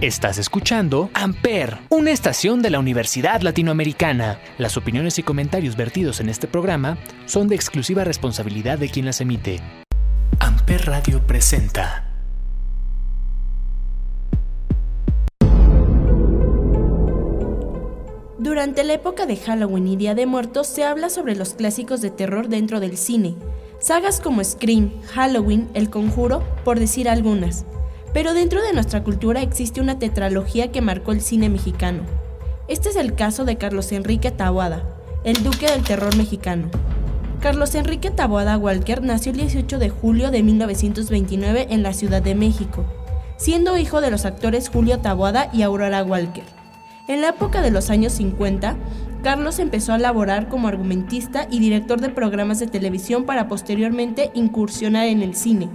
Estás escuchando Amper, una estación de la Universidad Latinoamericana. Las opiniones y comentarios vertidos en este programa son de exclusiva responsabilidad de quien las emite. Amper Radio presenta. Durante la época de Halloween y Día de Muertos se habla sobre los clásicos de terror dentro del cine. Sagas como Scream, Halloween, El Conjuro, por decir algunas. Pero dentro de nuestra cultura existe una tetralogía que marcó el cine mexicano. Este es el caso de Carlos Enrique Taboada, el duque del terror mexicano. Carlos Enrique Taboada Walker nació el 18 de julio de 1929 en la Ciudad de México, siendo hijo de los actores Julio Taboada y Aurora Walker. En la época de los años 50, Carlos empezó a laborar como argumentista y director de programas de televisión para posteriormente incursionar en el cine.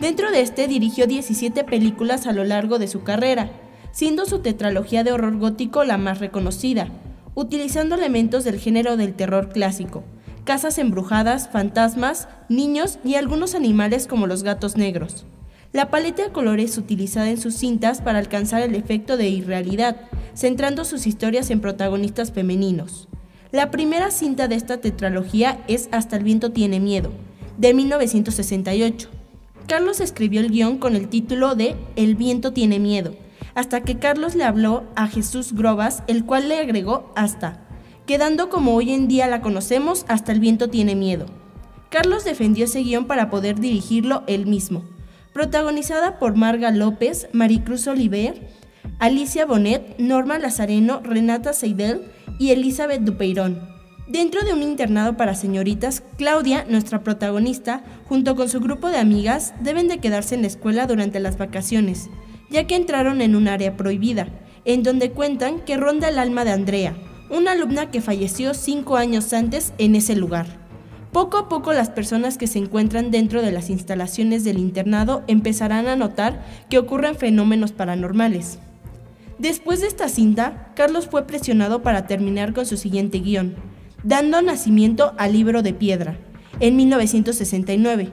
Dentro de este dirigió 17 películas a lo largo de su carrera, siendo su tetralogía de horror gótico la más reconocida, utilizando elementos del género del terror clásico, casas embrujadas, fantasmas, niños y algunos animales como los gatos negros. La paleta de colores utilizada en sus cintas para alcanzar el efecto de irrealidad, centrando sus historias en protagonistas femeninos. La primera cinta de esta tetralogía es Hasta el viento tiene miedo, de 1968. Carlos escribió el guion con el título de El viento tiene miedo, hasta que Carlos le habló a Jesús Grobas, el cual le agregó hasta, quedando como hoy en día la conocemos, Hasta el viento tiene miedo. Carlos defendió ese guion para poder dirigirlo él mismo protagonizada por Marga López, Maricruz Oliver, Alicia Bonet, Norma Lazareno, Renata Seidel y Elizabeth Dupeirón. Dentro de un internado para señoritas, Claudia, nuestra protagonista, junto con su grupo de amigas, deben de quedarse en la escuela durante las vacaciones, ya que entraron en un área prohibida, en donde cuentan que ronda el alma de Andrea, una alumna que falleció cinco años antes en ese lugar. Poco a poco las personas que se encuentran dentro de las instalaciones del internado empezarán a notar que ocurren fenómenos paranormales. Después de esta cinta, Carlos fue presionado para terminar con su siguiente guion, dando nacimiento al libro de piedra, en 1969,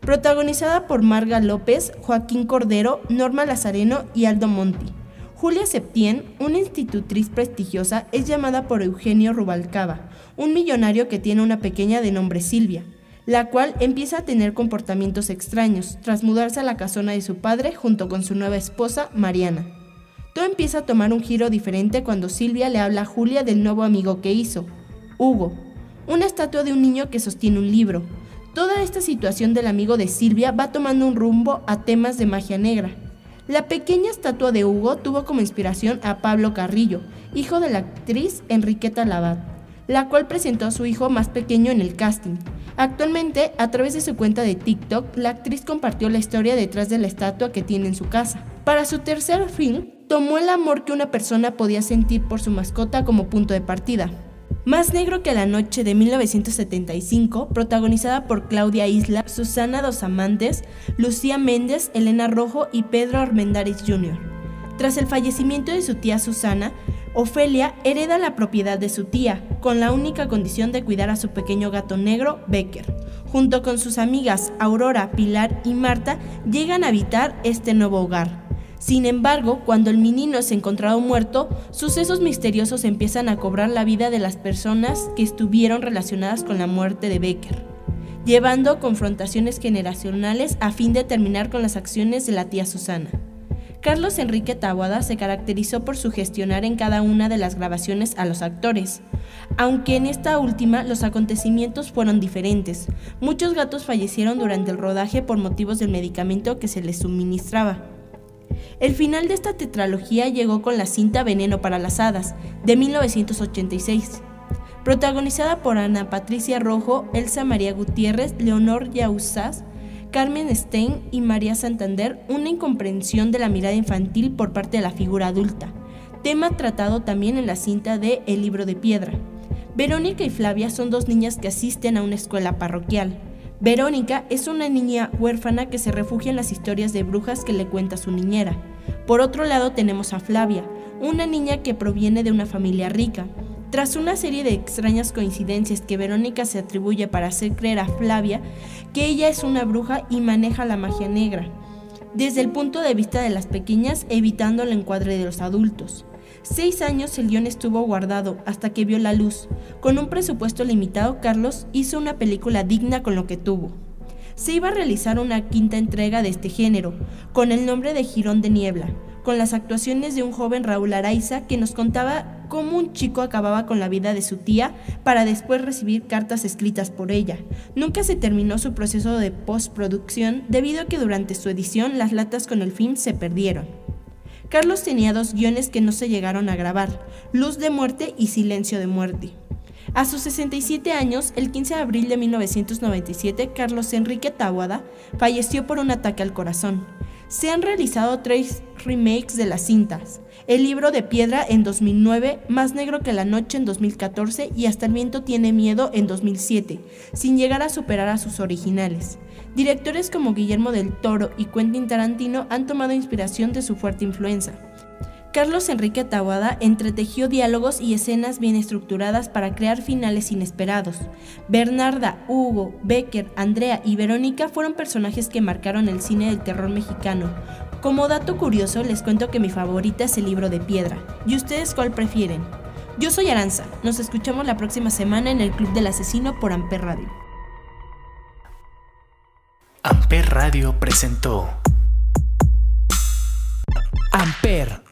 protagonizada por Marga López, Joaquín Cordero, Norma Lazareno y Aldo Monti. Julia Septién, una institutriz prestigiosa, es llamada por Eugenio Rubalcaba, un millonario que tiene una pequeña de nombre Silvia, la cual empieza a tener comportamientos extraños tras mudarse a la casona de su padre junto con su nueva esposa, Mariana. Todo empieza a tomar un giro diferente cuando Silvia le habla a Julia del nuevo amigo que hizo, Hugo, una estatua de un niño que sostiene un libro. Toda esta situación del amigo de Silvia va tomando un rumbo a temas de magia negra. La pequeña estatua de Hugo tuvo como inspiración a Pablo Carrillo, hijo de la actriz Enriqueta Labat, la cual presentó a su hijo más pequeño en el casting. Actualmente, a través de su cuenta de TikTok, la actriz compartió la historia detrás de la estatua que tiene en su casa. Para su tercer film, tomó el amor que una persona podía sentir por su mascota como punto de partida. Más negro que la noche de 1975, protagonizada por Claudia Isla, Susana Dos Amantes, Lucía Méndez, Elena Rojo y Pedro Armendáriz Jr. Tras el fallecimiento de su tía Susana, Ofelia hereda la propiedad de su tía, con la única condición de cuidar a su pequeño gato negro, Becker. Junto con sus amigas Aurora, Pilar y Marta, llegan a habitar este nuevo hogar. Sin embargo, cuando el menino es encontrado muerto, sucesos misteriosos empiezan a cobrar la vida de las personas que estuvieron relacionadas con la muerte de Becker, llevando confrontaciones generacionales a fin de terminar con las acciones de la tía Susana. Carlos Enrique Taboada se caracterizó por sugestionar en cada una de las grabaciones a los actores, aunque en esta última los acontecimientos fueron diferentes. Muchos gatos fallecieron durante el rodaje por motivos del medicamento que se les suministraba. El final de esta tetralogía llegó con la cinta Veneno para las Hadas, de 1986, protagonizada por Ana Patricia Rojo, Elsa María Gutiérrez, Leonor Yauzás, Carmen Stein y María Santander, una incomprensión de la mirada infantil por parte de la figura adulta. tema tratado también en la cinta de El libro de piedra. Verónica y Flavia son dos niñas que asisten a una escuela parroquial. Verónica es una niña huérfana que se refugia en las historias de brujas que le cuenta su niñera. Por otro lado tenemos a Flavia, una niña que proviene de una familia rica. Tras una serie de extrañas coincidencias que Verónica se atribuye para hacer creer a Flavia que ella es una bruja y maneja la magia negra, desde el punto de vista de las pequeñas evitando el encuadre de los adultos. Seis años el guion estuvo guardado hasta que vio la luz. Con un presupuesto limitado, Carlos hizo una película digna con lo que tuvo. Se iba a realizar una quinta entrega de este género, con el nombre de Girón de Niebla, con las actuaciones de un joven Raúl Araiza que nos contaba cómo un chico acababa con la vida de su tía para después recibir cartas escritas por ella. Nunca se terminó su proceso de postproducción debido a que durante su edición las latas con el film se perdieron. Carlos tenía dos guiones que no se llegaron a grabar, Luz de Muerte y Silencio de Muerte. A sus 67 años, el 15 de abril de 1997, Carlos Enrique Tawada falleció por un ataque al corazón. Se han realizado tres remakes de las cintas. El libro de piedra en 2009, Más negro que la noche en 2014 y Hasta el viento tiene miedo en 2007, sin llegar a superar a sus originales. Directores como Guillermo del Toro y Quentin Tarantino han tomado inspiración de su fuerte influencia. Carlos Enrique Tawada entretejió diálogos y escenas bien estructuradas para crear finales inesperados. Bernarda, Hugo, Becker, Andrea y Verónica fueron personajes que marcaron el cine del terror mexicano. Como dato curioso, les cuento que mi favorita es el libro de piedra. ¿Y ustedes cuál prefieren? Yo soy Aranza. Nos escuchamos la próxima semana en el Club del Asesino por Amper Radio. Amper Radio presentó Amper